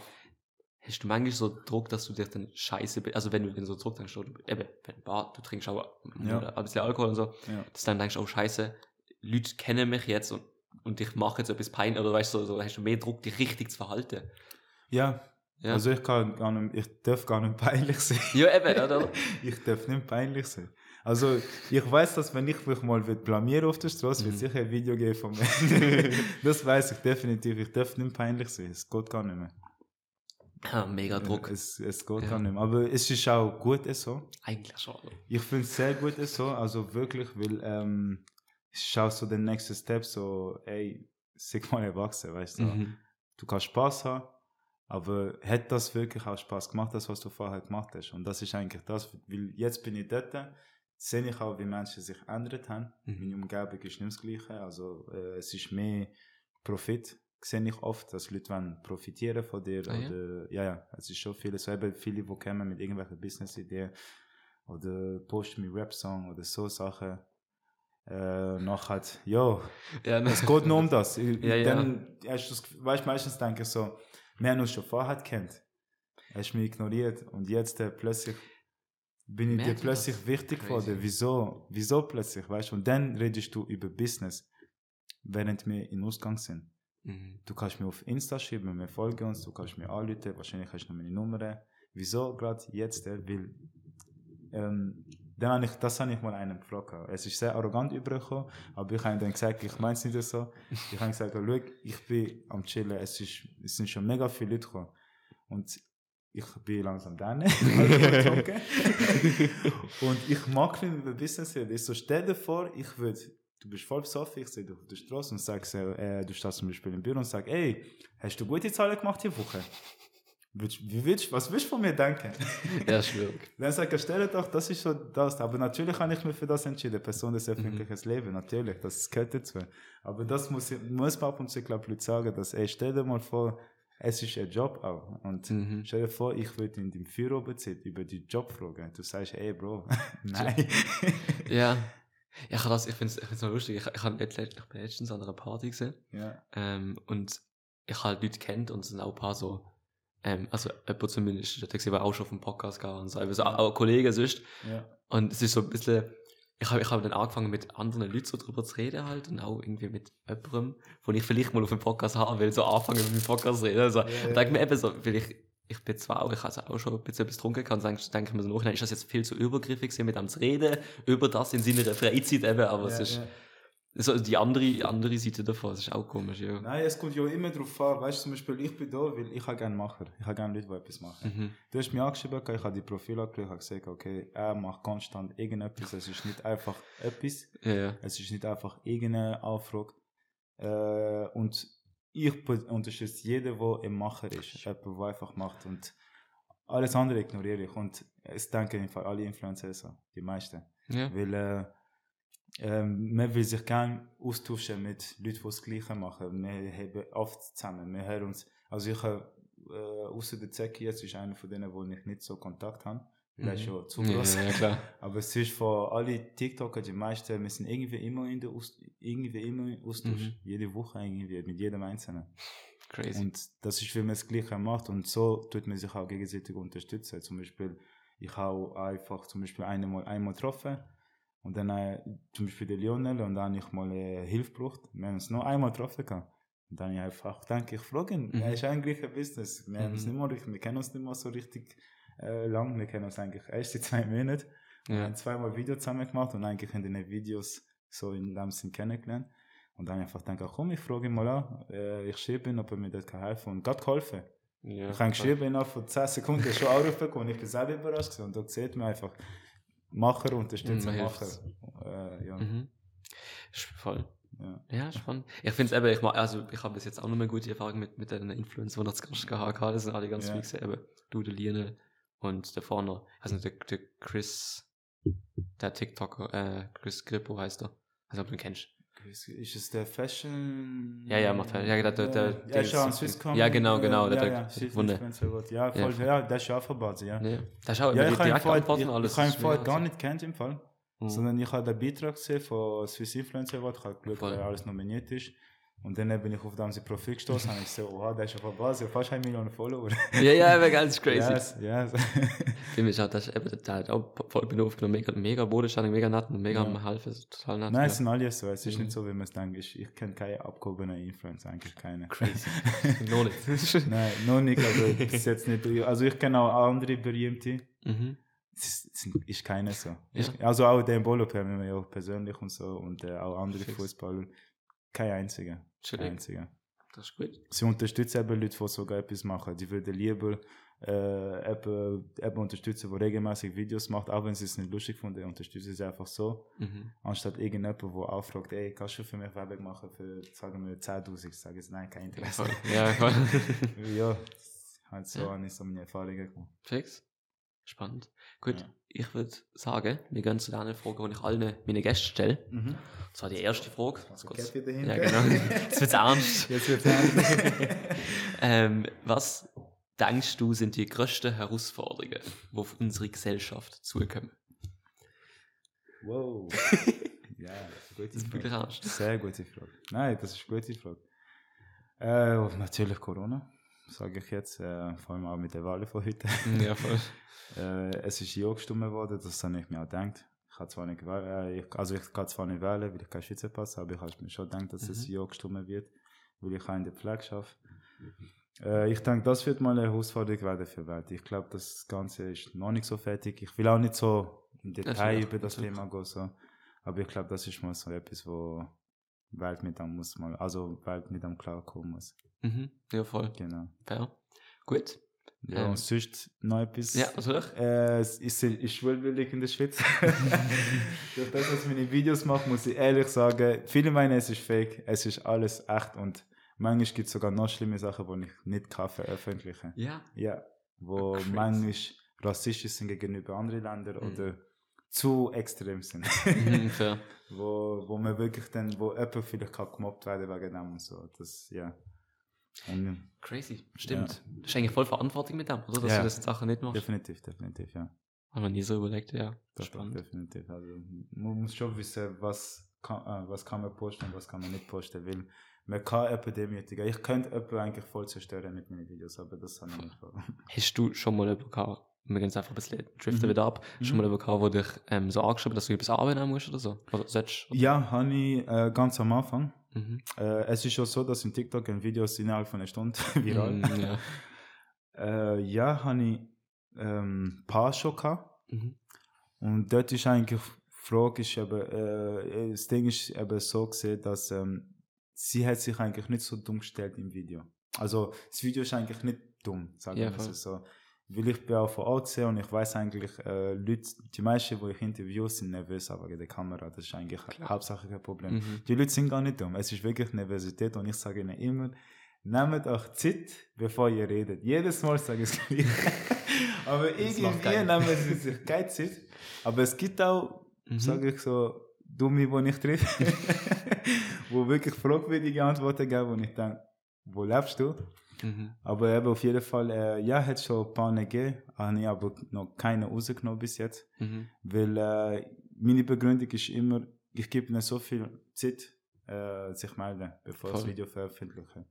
hast du manchmal so Druck, dass du dich dann scheiße, also wenn du dann so Druck denkst, du, eben, wenn Bar, du trinkst auch Ja. ein bisschen Alkohol und so, Ja. dass du dann denkst, oh scheiße, Leute kennen mich jetzt und, und ich mache jetzt etwas peinlich, oder weißt du, so, so, hast du mehr Druck, dich richtig zu verhalten. Ja, Ja, also ich kann gar nicht, ich darf gar nicht peinlich sein. ja eben, oder? ich darf nicht peinlich sein. Also ich weiß, dass wenn ich mich mal blamieren auf der Straße, wird Mhm. sicher ein Video geben von mir. das weiß ich definitiv. Ich darf nicht peinlich sein. Es geht gar nicht mehr. Ja, mega Druck. Es, es geht Ja. gar nicht mehr. Aber es ist auch gut so. Eigentlich schon. Ich finde es sehr gut so. Also wirklich, weil ähm, ist auch so der nächste Step. So, ey, sag mal erwachsen, weißt du. Mhm. Du kannst Spaß haben, aber hat das wirklich auch Spaß gemacht, das, was du vorher gemacht hast? Und das ist eigentlich das, weil jetzt bin ich dort, sehe ich auch, wie Menschen sich ändert haben. Mhm. Meine Umgebung ist nicht das Gleiche. Also, äh, es ist mehr Profit, sehe ich oft, dass Leute wollen profitieren von dir. Ah, ja? oder, ja, ja, es ist schon viele, so eben viele, die kommen mit irgendwelchen Business-Ideen oder posten mit Rap-Song oder so Sachen. Äh, nachher, ja, Ja, ne. es geht nur um das. Ich- Ja, ja. Dann hast das Gefühl- weißt, meistens denke ich so, wir haben uns schon vorher kennt. Hast mich ignoriert und jetzt äh, plötzlich bin ich dir plötzlich das? wichtig geworden. Wieso? Wieso plötzlich, weißt du? Und dann redest du über Business. während wir in Ausgang sind. Mhm. Du kannst mir auf Insta schreiben, wir folgen uns, du kannst mir anrufen, wahrscheinlich hast du noch meine Nummer. Wieso gerade jetzt? Weil, ähm, dann habe ich, das habe ich mal einen gefragt. Es ist sehr arrogant übergekommen, aber ich habe ihm dann gesagt, ich meine es nicht so. Ich habe gesagt, schau, ich bin am Chillen, es, ist, es sind schon mega viele Leute gekommen. Und ich bin langsam okay. Und ich mag nicht über Business reden. Ich so, stell dir vor, ich würde, du bist voll besoffen, ich sehe dich auf der Straße und sag, so, äh, du stehst zum Beispiel im Büro und sag, ey, hast du gute Zahlen gemacht die Woche? Wie willst, was willst du von mir denken? Ja, schwierig. Dann sage ich, stell dir doch, das ist so das. Aber natürlich habe ich mich für das entschieden. Person des öffentliches Leben, natürlich, das gehört dazu. Aber das muss, ich- muss man ab und zu, glaube ich, sagen, dass, ey, stell dir mal vor, es ist ein Job auch. Und Mhm. stell dir vor, ich würde in dem Führer sitzen, über die Job fragen. Du sagst, ey, Bro, nein. Ja. Ja, das- ich finde es ich find's noch lustig. Ich, ich habe letztens, ich bin letztens an einer Party gesehen. ja, Ähm, und ich habe halt Leute kennt und es sind auch ein paar so, ähm, also jemand zumindest, der der auch schon auf dem Podcast gegangen und so, also auch Kollegen sonst. ja, Und es ist so ein bisschen, ich habe ich hab dann angefangen mit anderen Leuten so drüber zu reden halt und auch irgendwie mit jemandem, wo ich vielleicht mal auf dem Podcast haben will, so anfangen mit dem Podcast zu reden. Also, und denke mir eben so, weil ich, ich bin zwar auch, ich habe also auch schon ein bisschen etwas getrunken kann, denke, denke mir so nachhinein, ist das jetzt viel zu übergriffig gewesen, mit einem zu reden, über das in seiner Freizeit eben, aber es ja, ist ja. so die andere, andere Seite davon, es ist auch komisch, ja. Nein, es kommt ja immer darauf an. Weißt du, zum Beispiel, ich bin da, weil ich habe gerne Macher. Ich habe gerne Leute, die etwas machen. Mhm. Du hast mich angeschrieben, ich habe die Profile angeschaut, ich habe gesagt, okay, er macht konstant irgendetwas. Es ist nicht einfach etwas. Ja, ja. Es ist nicht einfach irgendeine Anfrage. Äh, und ich unterstütze jeden, der ein Macher ist. Jemand, der einfach macht. Und alles andere ignoriere ich. Und es denken im Fall alle Influencer so. Die meisten. Ja. Weil äh, ähm, man will sich gerne austauschen mit Leuten, die das Gleiche machen. Wir haben oft zusammen. Wir hören uns. Also ich habe, äh, außer der Zeki jetzt, ist einer von denen, wo ich nicht so Kontakt habe. Er ist schon zu groß. ja, ja, klar. Aber es ist von alle TikToker, die meisten, wir sind irgendwie immer in der Aus irgendwie immer im Austausch. Mhm. Jede Woche irgendwie, mit jedem Einzelnen. Crazy. Und das ist, wie man das Gleiche macht. Und so tut man sich auch gegenseitig unterstützen. Zum Beispiel, ich habe einfach zum Beispiel einmal, einmal getroffen. Und dann äh, zum Beispiel den Lionel und dann habe ich mal äh, Hilfe gebraucht. Wir haben uns nur einmal getroffen. gehabt. Und dann habe ich einfach, danke, ich frage ihn. Mhm. Er ist eigentlich ein Business. Wir, Mhm. nicht mal, wir kennen uns nicht mal so richtig äh, lang. Wir kennen uns eigentlich erst seit zwei Monaten. Wir ja. haben zweimal Video zusammen gemacht und eigentlich in den Videos so in dem Sinn kennengelernt. Und dann einfach gedacht, ach komm, ich frage ihn mal an. Äh, ich schreibe ihn, ob er mir dort helfen kann. Und gerade geholfen. ja. Ich habe geschrieben, innerhalb von 10 Sekunden schon Anrufe gekommen. Ich bin selber überrascht. Und da sieht man einfach, Macher unterstützen Mhm, Macher. Äh, ja, Mhm. Voll. ja. Ja, spannend. Ich finde es eben, ich, also ich habe bis jetzt auch noch eine gute Erfahrung mit, mit den Influencern, die noch zu Gast gehabt haben. Das sind alle ganz Ja. wichtig. Eben, du, der Lionel und der vorne, also der, der Chris, der TikToker, äh, Chris Grippo heißt er. Also, ob du ihn kennst. Ist es der Fashion? Ja, ja, macht- ja, der- der- der- der ist ja ist- Swisscom. ja, genau, genau, Ja, der- ja, der- ja, Wunder. Ja, voll, Ja. ja, das ist ja verbaut, ja. Ja. Das ist auch Ja, direkt antworten ich, alles. ich habe ihn vorher gar nicht kennt im Fall. Mhm. Sondern ich habe den Beitrag gesehen von Swiss Influencer Award, ich habe geschaut, Voll. wer alles nominiert ist. Und dann bin ich auf das Profil gestoßen und ich so, oha, der ist auf der Basis, fast eine Million Follower. Ja, ja, aber ganz crazy. Yes, yes. Für mich hat das eben, hat auch voll bin aufgenommen, mega, mega bodenständig, mega nett und mega Ja. Helfen, total nett. Nein, es sind alle so. Es ist Mhm. nicht so, wie man es denkt. Ich, kenne keine abgehobenen Influencer, eigentlich keine. Crazy. Noch nicht. Nein, noch nicht, aber bis jetzt nicht. Also ich kenne auch andere berühmte. mhm. Es ist, es ist keine so. Ja. Also auch den Bolo kennen wir ja auch persönlich und so und äh, auch andere. Fußballer. Kein einziger. Kein einziger. Das ist gut. Sie unterstützen eben Leute, die sogar etwas machen. Die würden lieber äh, eben, eben unterstützen, der regelmäßig Videos macht, auch wenn sie es nicht lustig finden, unterstützen sie einfach so, Mhm. anstatt irgendjemand, der aufragt, ey, kannst du für mich Werbung machen für, sagen wir, 10'000? Ich sage jetzt, nein, kein Interesse. Ja, voll. ja, halt so Ja. habe ich so meine Erfahrungen gemacht. Fix. Spannend. Gut, Ja. ich würde sagen, wir gehen zu der Frage, die ich allen meine Gäste stelle. Mhm. Das war die erste Frage. Also Kurz-. Ja, genau. Jetzt wird's ernst. Jetzt wird's ernst. ähm, was denkst du, sind die größten Herausforderungen, die auf unsere Gesellschaft zukommen? wow. ja, gute Das ist Frage. wirklich ernst. Sehr gute Frage. Nein, das ist eine gute Frage. Äh, natürlich Corona, sage ich jetzt, äh, vor allem auch mit der Wahl von heute. Ja, voll. äh, es ist ja gestimmt worden, das habe ich mir auch gedacht. Ich kann zwar nicht, wäh- äh, ich, also ich kann zwar nicht wählen, weil ich keinen Schweizer Pass habe, ich habe mir schon gedacht, dass das Mhm. Ja gestimmt wird, weil ich auch in der Pflege arbeite. Äh, ich denke, das wird mal eine Herausforderung werden für Welt. Ich glaube, das Ganze ist noch nicht so fertig. Ich will auch nicht so im Detail Natürlich, über das. Thema gehen, so. aber ich glaube, das ist mal so etwas, wo Welt mit dem muss mal, also Welt mit dem klarkommen muss. Mhm. Ja, voll. Genau. Fair. Gut. Ja, Ähm, und sonst noch etwas. Ja, was soll ich? Äh, ist, ist schwulwillig in der Schweiz. Durch das, ich meine Videos mache, muss ich ehrlich sagen, viele meinen, es ist fake, es ist alles echt und manchmal gibt es sogar noch schlimme Sachen, die ich nicht kann veröffentlichen Ja. Ja, wo Crazy. manchmal rassistisch sind gegenüber anderen Ländern Mhm. oder zu extrem sind. Mhm, wo, wo man wirklich dann, wo jemand vielleicht kann gemobbt werden wegen dem und so. Das, ja. Und, Crazy. Stimmt. Das ist eigentlich voll Verantwortung mit dem, oder? Dass Ja. du das Sachen nicht machst. definitiv, definitiv, ja. Haben wir nie so überlegt, ja. Doch, Spannend. Definitiv. Also, man muss schon wissen, was kann, äh, was kann man posten und was kann man nicht posten, weil man kann jemanden demütigen. Ich könnte jemanden eigentlich voll zerstören mit meinen Videos, aber das habe ich nicht vor. Hast du schon mal jemanden gehabt, wir gehen einfach ein bisschen driften Mhm. wieder ab, schon Mhm. mal jemanden gehabt, der dich ähm, so angeschrieben hat, dass du etwas annehmen musst oder so? Oder sollst Ja, habe ich äh, ganz am Anfang. Mhm. Äh, es ist schon so, dass im TikTok ein Videos innerhalb von einer Stunde viral. Mhm, ja. Äh, ja, habe ich ähm, ein paar schon gehabt. Mhm. Und dort ist eigentlich, die Frage ist eben, äh, das Ding ist eben so gesehen, dass ähm, sie hat sich eigentlich nicht so dumm gestellt im Video. Also das Video ist eigentlich nicht dumm, sagen Ja, wir es so. Weil ich bin auch von Ort gesehen und ich weiß eigentlich, äh, Leute, die meisten, die ich interviewe, sind nervös aber wegen der Kamera. Das ist eigentlich Klar. hauptsächlich ein Problem. Mhm. Die Leute sind gar nicht dumm. Es ist wirklich Nervosität und ich sage ihnen immer, nehmt euch Zeit, bevor ihr redet. Jedes Mal sage ich es gleich. Aber Das irgendwie nehmen sie sich keine Zeit. Aber es gibt auch, Mhm. sage ich so, Dumme, die ich treffe, wo wirklich fragwürdige Antworten geben, wo ich denke, wo lebst du? Mhm. Aber eben auf jeden Fall, äh, ja, hat schon ein paar gegeben, habe ich aber noch keine rausgenommen bis jetzt. Mhm. Weil äh, meine Begründung ist immer, ich gebe ihnen so viel Zeit, äh, sich melden, bevor ich das Voll. Video veröffentliche.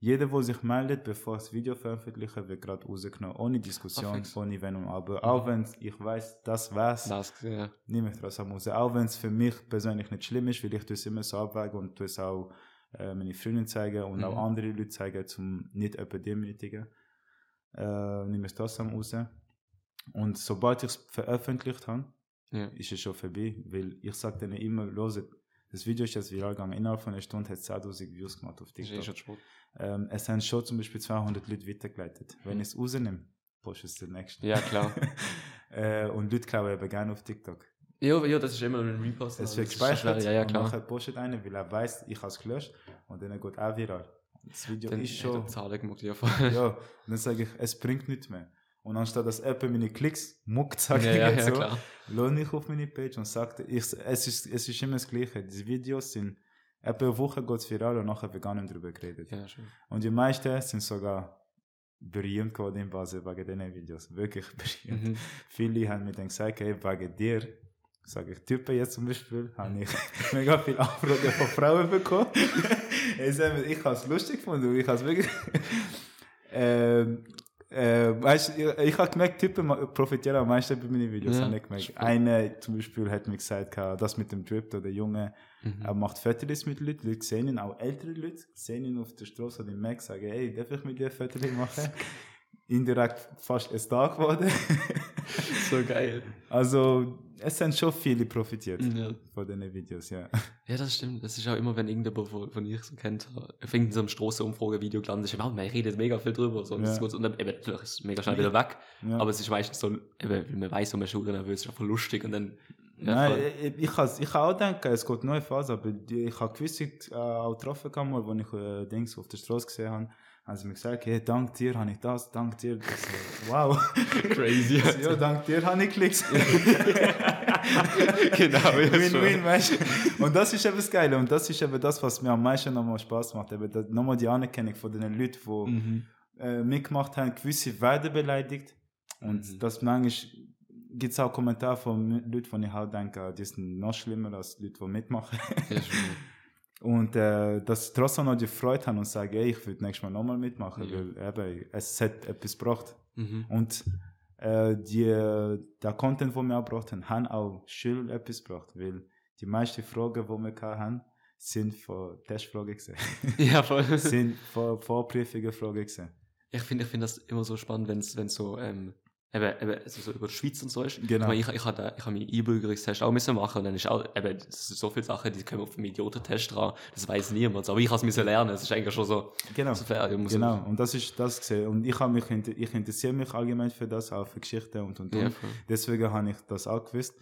Jeder, der sich meldet, bevor ich das Video veröffentliche, wird gerade rausgenommen. Ohne Diskussion, fix. ohne Wenn und Aber. Mhm. Auch wenn ich weiß, das wär's, Das, ja. nehme ich trotzdem raus. Auch wenn es für mich persönlich nicht schlimm ist, weil ich es immer so abwägen und es auch äh, meine Freundin zeigen und Mhm. auch andere Leute zeigen, um nicht jemanden demütigen. Äh, nehme ich trotzdem raus. Und sobald ich es veröffentlicht habe, ja. ist es schon vorbei, weil ich sage denen immer, los, das Video ist jetzt viral gegangen, innerhalb von einer Stunde hat es 10.000 Views gemacht auf Das ist TikTok. Ähm, es haben schon zum Beispiel 200 Leute weitergeleitet. Wenn Mhm. ich es rausnehme, poste ich es den nächsten. Ja, klar. äh, und Leute glauben eben gerne auf TikTok. Ja, ja, das ist immer ein Repost. Es wird gespeichert. Ja, ja, und klar. nachher postet einer, weil er weiß, ich habe es gelöscht und dann geht auch viral. Das Video Dann ist schon... er Zahlen gemacht, ja, ja, und dann sage ich, es bringt nichts mehr. Und anstatt dass jemand meine Klicks muckt, sage ja, ich ja, jetzt ja, so, lohne ich auf meine Page und sagte, ich, es, ist, es ist immer das Gleiche. Die Videos sind, etwa eine Woche geht es viral und nachher wird gar nicht drüber geredet. Ja, schön. Und die meisten sind sogar berühmt geworden in Basel wegen diesen Videos. Wirklich berühmt. Mhm. Viele haben mir dann gesagt, hey, wegen dir, sage ich, Typen jetzt zum Beispiel, habe ich mega viele Anfragen von Frauen bekommen. Ich habe es lustig gefunden, und ich habe es wirklich... ähm, äh, weißt, ich, ich habe gemerkt, Typen profitieren am meisten bei meinen Videos. Ja, habe ich gemerkt. spannend. Eine zum Beispiel hat mir gesagt, das mit dem Drip, der Junge, Mhm. er macht Fotos mit Leuten, Leute sehen ihn, auch ältere Leute sehen ihn auf der Straße oder im Mac, sagen, hey, darf ich mit dir Fotos machen? Indirekt fast ein Tag geworden. so geil. also, es sind schon viele profitiert Ja. von diesen Videos, ja. Ja, das stimmt. Das ist auch immer, wenn irgendjemand, von, von ich so kennt, auf irgendeinem Straßenumfrage-Video gelandet ist, wow, man redet mega viel drüber. So, und, Ja. und dann, eben, natürlich ist es mega schnell wieder weg. ja. Aber es ist meistens so, eben, man weiß, so man ist nervös, ist einfach lustig und dann, ja, Nein, voll. ich, ich, ich kann auch denken, es geht neue Phase, aber ich habe gewisse äh, auch getroffen, mal, wo ich äh, Dings auf der Straße gesehen habe, sie mir gesagt, hey, dank dir habe ich das, dank dir. So, wow. crazy. Ich so, ja, dank dir habe ich Klicks. genau, Win-win, weißt du? Und das ist eben das Geile und das ist eben das, was mir am meisten nochmal Spaß macht. Eben das- nochmal die Anerkennung von den Leuten, die Mhm. äh, mitgemacht haben, gewisse werden beleidigt. Und Mhm. das manchmal gibt es auch Kommentare von Leuten, die ich auch denke, die sind noch schlimmer als Leute, die mitmachen. Ja. Und äh, dass trotzdem noch die Freude haben und sagen, ey, ich würde nächstes Mal nochmal mitmachen, Ja. weil eben, es hat etwas gebracht. Mhm. Und äh, die, der Content, den wir auch gebracht haben, auch Schüler etwas gebracht, weil die meisten Fragen, die wir hatten, sind von Testfragen gewesen. Ja, voll. sind von Vorprüfungen Fragen gewesen. Ich finde ich find das immer so spannend, wenn es so, ähm, eben, eben also so über die Schweiz und so ist. Genau. Ich, ich, ich habe ich hab meinen Einbürgerungstest auch müssen machen und dann ist auch, eben, so viele Sachen, die kommen auf dem Idiotentest dran, das weiß niemand. Aber ich habe es müssen lernen, es ist eigentlich schon so, Genau. so fair. Genau, und das ist das gesehen. Und ich, mich, ich interessiere mich allgemein für das, auch für Geschichte und und und. Ja. Deswegen habe ich das auch gewusst.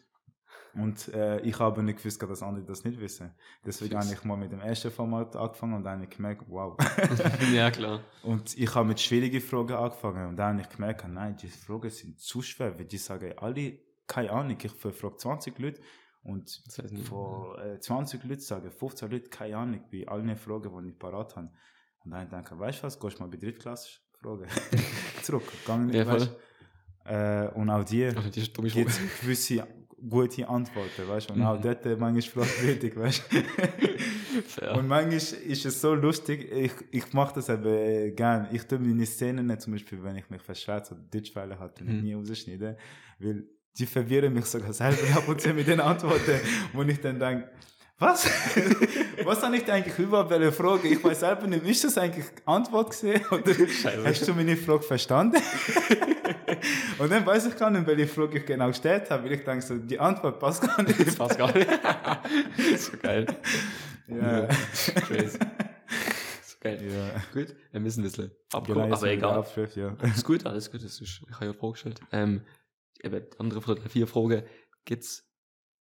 Und äh, ich habe nicht gewusst, dass andere das nicht wissen. Deswegen habe ich mal mit dem ersten Format angefangen und dann habe ich gemerkt, wow. ja, klar. und ich habe mit schwierigen Fragen angefangen und dann habe ich gemerkt, nein, die Fragen sind zu schwer, weil die sagen alle, keine Ahnung, ich frage 20 Leute und Das niemand. von äh, 20 Leuten sagen 15 Leute, keine Ahnung, bei allen Fragen, die ich parat habe. Und dann denke ich, weißt du was, gehst mal bei Drittklasse fragen. Zurück, gang nicht, Ja, weißt äh, Und auch die Also, die gibt gewisse gute Antworten, weißt du? Und Mhm. auch dort äh, manchmal fragwürdig, weißt du? Und manchmal ist es so lustig, ich, ich mache das eben äh, gern. Ich tue meine Szenen nicht, zum Beispiel, wenn ich mich verschwätze oder Deutschfälle ich Mhm. nie rausschneiden, weil die verwirren mich sogar selber ab und zu mit den Antworten, wo ich dann denke, was? was habe ich denn eigentlich überhaupt welche Frage? Ich weiß selber nicht, ist das eigentlich Antwort gesehen? Oder Scheiße. hast du meine Frage verstanden? und dann weiß ich gar nicht, welche Frage ich genau gestellt habe, weil ich denke so, die Antwort passt gar nicht. Das passt gar nicht. so geil. Ja. Crazy. So geil. ja. Gut, wir müssen ein bisschen abkommen, Genau, aber egal. Abschrift, ja. Ist gut, alles gut, das ist, ich habe ja vorgestellt. Ähm, eben, andere vier Fragen, gibt es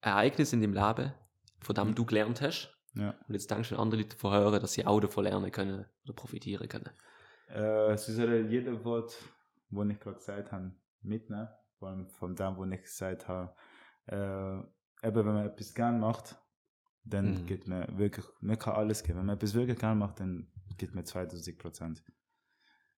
Ereignisse in deinem Leben, von dem du gelernt hast, ja. und jetzt denkst du, andere Leute davon hören, dass sie auch davon lernen können oder profitieren können? Äh, es ist ja jedes Wort, das ich gerade gesagt habe, mitnehmen. Vor allem von dem, was ich gesagt habe. Äh, eben, wenn man etwas gern macht, dann Mhm. gibt man wirklich, man kann alles geben. Wenn man etwas wirklich gern macht, dann gibt man 2000 Prozent.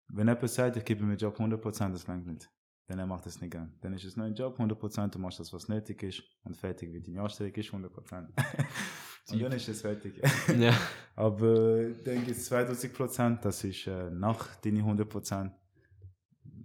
Wenn jemand sagt, ich gebe mir Job 100 Prozent, das langt nicht. Dann er macht es nicht gern. Dann ist es nur ein Job 100 Prozent, du machst das, was nötig ist und fertig, wie deine Anstellung ist 100 Prozent. und dann ist es fertig. ja. Aber dann gibt es 2000 Prozent, das ist äh, nach deinen 100 Prozent,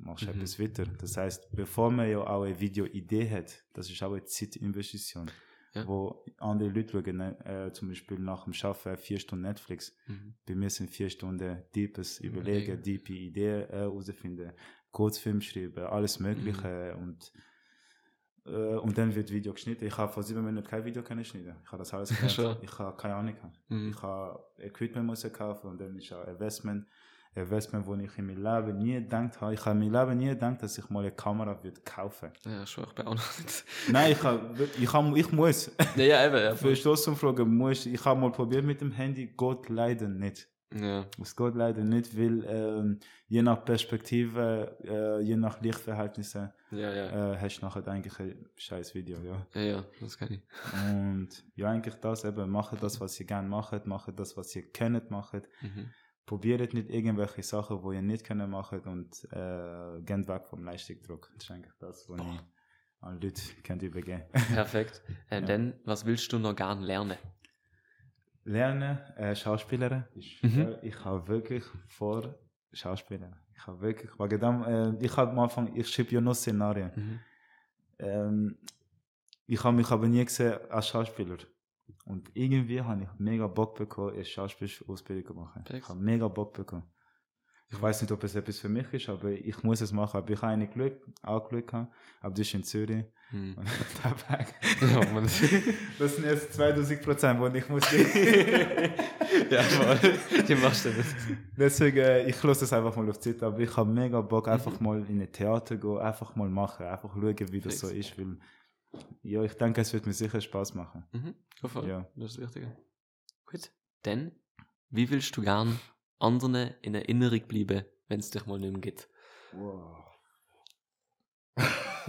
machst du Mhm. etwas weiter. Das heißt, bevor man ja auch eine Videoidee hat, das ist auch eine Zeitinvestition. Ja. Wo andere Leute schauen, ne, äh, zum Beispiel nach dem Arbeiten vier Stunden Netflix. Mhm. Bei mir sind vier Stunden deepes Überlegen. Überlegen, diepe Ideen äh, herausfinden, Kurzfilm schreiben, alles Mögliche Mhm. und äh, und dann wird Video geschnitten. Ich habe vor sieben Minuten kein Video können schneiden. Ich habe das alles gelernt. Ich habe keine Ahnung. Mhm. Ich habe Equipment müssen kaufen und dann ist auch Investment. Investment, wo ich in meinem Leben nie gedacht habe. Ich habe in meinem Leben nie gedacht, dass ich mal eine Kamera würde kaufen. Ja, schon, ich bin auch noch nicht. Nein, ich, habe, ich, habe, ich muss. ja, ja, eben, ja. Für Stoßumfragen muss ich. Habe mal probiert mit dem Handy, geht leider nicht. Ja. Es geht leider nicht, weil ähm, je nach Perspektive, äh, je nach Lichtverhältnissen, Ja, ja. äh, hast du nachher eigentlich ein scheiß Video, ja. Ja, ja, das kann ich. Und ja, eigentlich das eben, macht das, was ihr gerne macht, macht das, was ihr kennt, macht. Mhm. Probiert nicht irgendwelche Sachen, die ihr nicht können machen und äh, geht weg vom Leistungsdruck. Das ist eigentlich das, was ich an Leute könnt übergeben. Perfekt. Äh, Ja. Dann, was willst du noch gerne lernen? Lernen, äh, Schauspielerin. Ich, Mhm. ich habe wirklich vor Schauspielerin. Ich habe wirklich, wegen dem, äh, ich habe am Anfang, ich schreibe ja nur Szenarien. Mhm. Ähm, ich habe mich aber nie gesehen als Schauspieler. Und irgendwie habe ich mega Bock bekommen, eine Schauspielausbildung zu machen. Ich habe mega Bock bekommen. Ich weiß nicht, ob es etwas für mich ist, aber ich muss es machen. Aber ich habe eine Glück, auch Glück gehabt. Aber das ist in Zürich. Mhm. Und Weg. Ja, man. Das sind jetzt 2000 Prozent, die ich muss ja, voll. Die machst du nicht. Deswegen, äh, ich lasse es einfach mal auf die Zeit, aber ich habe mega Bock, einfach mal in ein Theater gehen, einfach mal machen, einfach schauen, wie das so ist, weil, ja, ich denke, es wird mir sicher Spaß machen. Mhm. Ja. Das ist das Wichtige. Gut. Dann, wie willst du gern anderen in Erinnerung bleiben, wenn es dich mal nicht mehr gibt? Wow.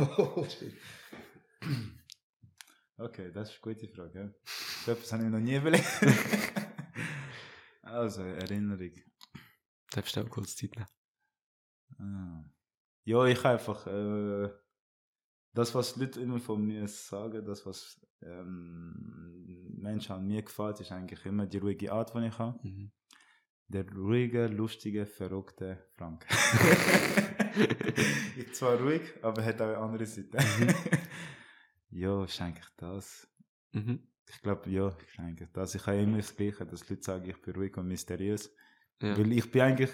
okay, das ist eine gute Frage. ja. Das habe ich noch nie überlegt. also, Erinnerung. Darfst du auch kurz Zeit nehmen? Ah. Ja, ich einfach äh, das, was Leute immer von mir sagen, das, was ähm, Menschen an mir gefällt, ist eigentlich immer die ruhige Art, die ich habe. Mhm. Der ruhige, lustige, verrückte Frank. ich zwar ruhig, aber hat auch eine andere Seite. ja, ist eigentlich das. Mhm. Ich glaube, ja, ist eigentlich das. Ich habe immer das Gleiche, dass Leute sagen, ich bin ruhig und mysteriös. Ja. Weil ich bin eigentlich,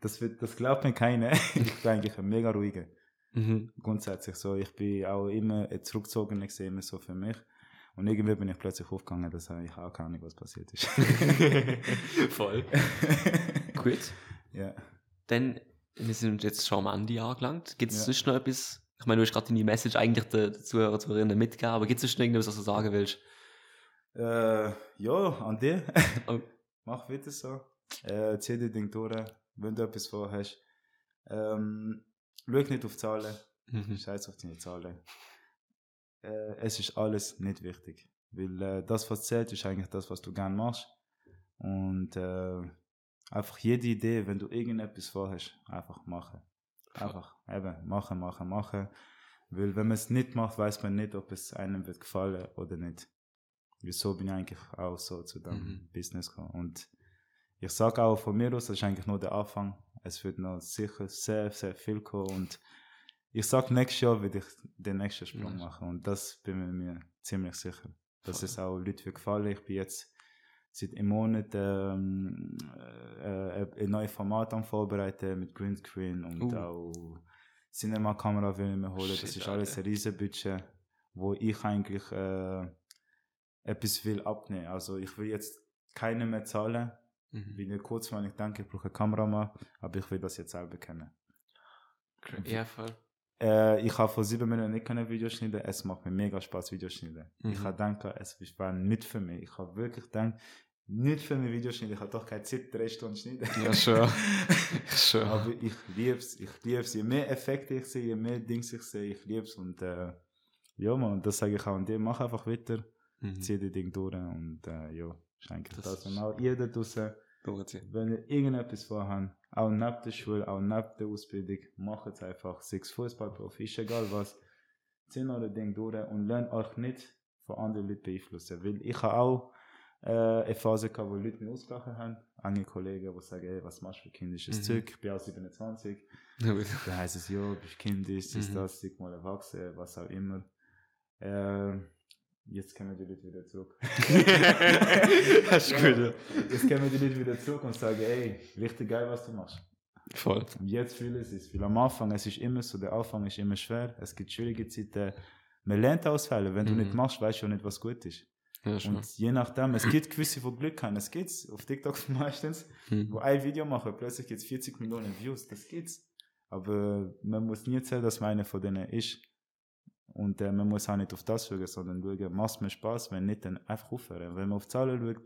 das, das glaubt mir keiner, ich bin eigentlich ein mega ruhiger. Mhm. Grundsätzlich so. Ich bin auch immer ein zurückgezogener gesehen, immer so für mich. Und irgendwie bin ich plötzlich aufgegangen, dass ich auch keine Ahnung, was passiert ist. Voll. Gut. ja. Dann, wir sind jetzt schon am Ende angelangt. Gibt es Ja. sonst noch etwas? Ich meine, du hast gerade deine Message eigentlich den Zuhörer, Zuhörerinnen mitgegeben, aber gibt es sonst noch irgendwas, was du sagen willst? Äh, ja, an dir. Oh. Mach weiter so. Äh, zieh die Ding durch, wenn du etwas vorhast. Ähm, schau nicht auf Zahlen. Mhm. Scheiß auf deine Zahlen. Äh, es ist alles nicht wichtig. Weil äh, das, was zählt, ist eigentlich das, was du gerne machst. Und äh, einfach jede Idee, wenn du irgendetwas vorhast, einfach machen. Einfach eben machen, machen, machen. Weil wenn man es nicht macht, weiß man nicht, ob es einem wird gefallen oder nicht. Wieso bin ich eigentlich auch so zu dem Mhm. Business gekommen. Und ich sage auch von mir aus, das ist eigentlich nur der Anfang. Es wird noch sicher sehr, sehr viel kommen. Und ich sage, nächstes Jahr werde ich den nächsten Sprung Ja. machen. Und das bin ich mir ziemlich sicher. Dass Voll. es auch Leuten wird gefallen. Ich bin jetzt seit einem Monat ähm, äh, äh, ein neues Format am Vorbereiten mit Greenscreen und Uh. auch Cinema-Kamera will ich mir holen. das Shit, ist alles ein riesen Budget, wo ich eigentlich äh, etwas will abnehmen. Also ich will jetzt keine mehr zahlen. Mhm. Nicht kurz, wenn ich denke, ich brauche einen Kameramann, aber ich will das jetzt selber kennen. Ja, voll. Äh, ich habe vor sieben Minuten nicht können Videos schneiden. Es macht mir mega Spaß, Videos schneiden. Mhm. Ich habe gedacht, es war nicht für mich. Ich habe wirklich gedacht, nicht für mich Videos schneiden. Ich habe doch keine Zeit, drei Stunden schneiden. Ja, schon. schon. Aber ich liebe es. Ich liebe es. Je mehr Effekte ich sehe, je mehr Dings ich sehe, ich liebe es. Und äh, ja, man, das sage ich auch an dir. Mach einfach weiter, Mhm. zieh die Ding durch. Und äh, ja, eigentlich Das das. ist- Und auch ihr da draußen, Durchziehen. wenn ihr irgendetwas vorhabt, auch neben der Schule, auch neben der Ausbildung, macht es einfach. Sechs Fußballprofi, ist egal was. Zieht eure Ding durch und lernt euch nicht von anderen Leuten beeinflussen. Weil ich habe auch äh, eine Phase gehabt, wo Leute mich ausgelacht haben. Einige Kollegen, die sagen, ey, was machst du für kindisches Mhm. Zeug? Ich bin auch 27. Ja, gut. Dann heisst es, ja, bist kindisch, ist Mhm. das, mal erwachsen, was auch immer. Äh, jetzt kommen die Leute wieder zurück. das ist gut, ja. Jetzt kommen die Leute wieder zurück und sagen, ey, richtig geil, was du machst. Voll. Und jetzt fühle ich es. Weil am Anfang, es ist immer so, der Anfang ist immer schwer. Es gibt schwierige Zeiten. Man lernt aus Fällen. Wenn du Mhm. nicht machst, weißt du nicht, was gut ist. Ja. Und je nachdem, es gibt gewisse, die Glück haben. Es gibt's auf TikTok meistens, wo Mhm. ein Video machen, plötzlich gibt es 40 Millionen Views. Das gibt's. Aber man muss nie zählen, dass man einer von denen ist. Und äh, man muss auch nicht auf das schauen, sondern schauen, macht mir Spaß, wenn nicht, dann einfach aufhören. Wenn man auf Zahlen schaut,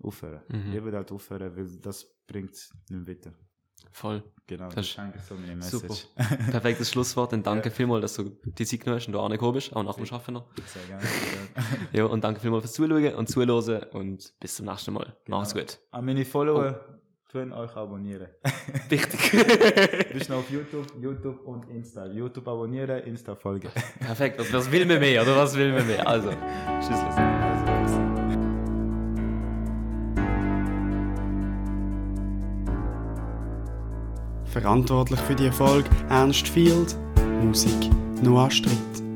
aufhören. Mhm. Lieber halt aufhören, weil das bringt nicht weiter. Voll. Genau, das, ist eigentlich so meine super. Message. Perfektes Schlusswort. Dann danke Ja. vielmals, dass du die Zeit genommen hast und du angekommen bist, auch nach dem. Arbeiten noch. Sehr gerne. Ja, und danke vielmals fürs Zuschauen und Zuhören und bis zum nächsten Mal. Macht's Genau. gut. An meine Follower, tun euch abonnieren. Wichtig. Bist noch auf YouTube, YouTube und Insta. YouTube abonnieren, Insta folgen. Perfekt. Was, was will man mehr, oder was will man mehr? Also, tschüss. Also, Verantwortlich für die Erfolg Ernst Field, Musik Noah Stritt.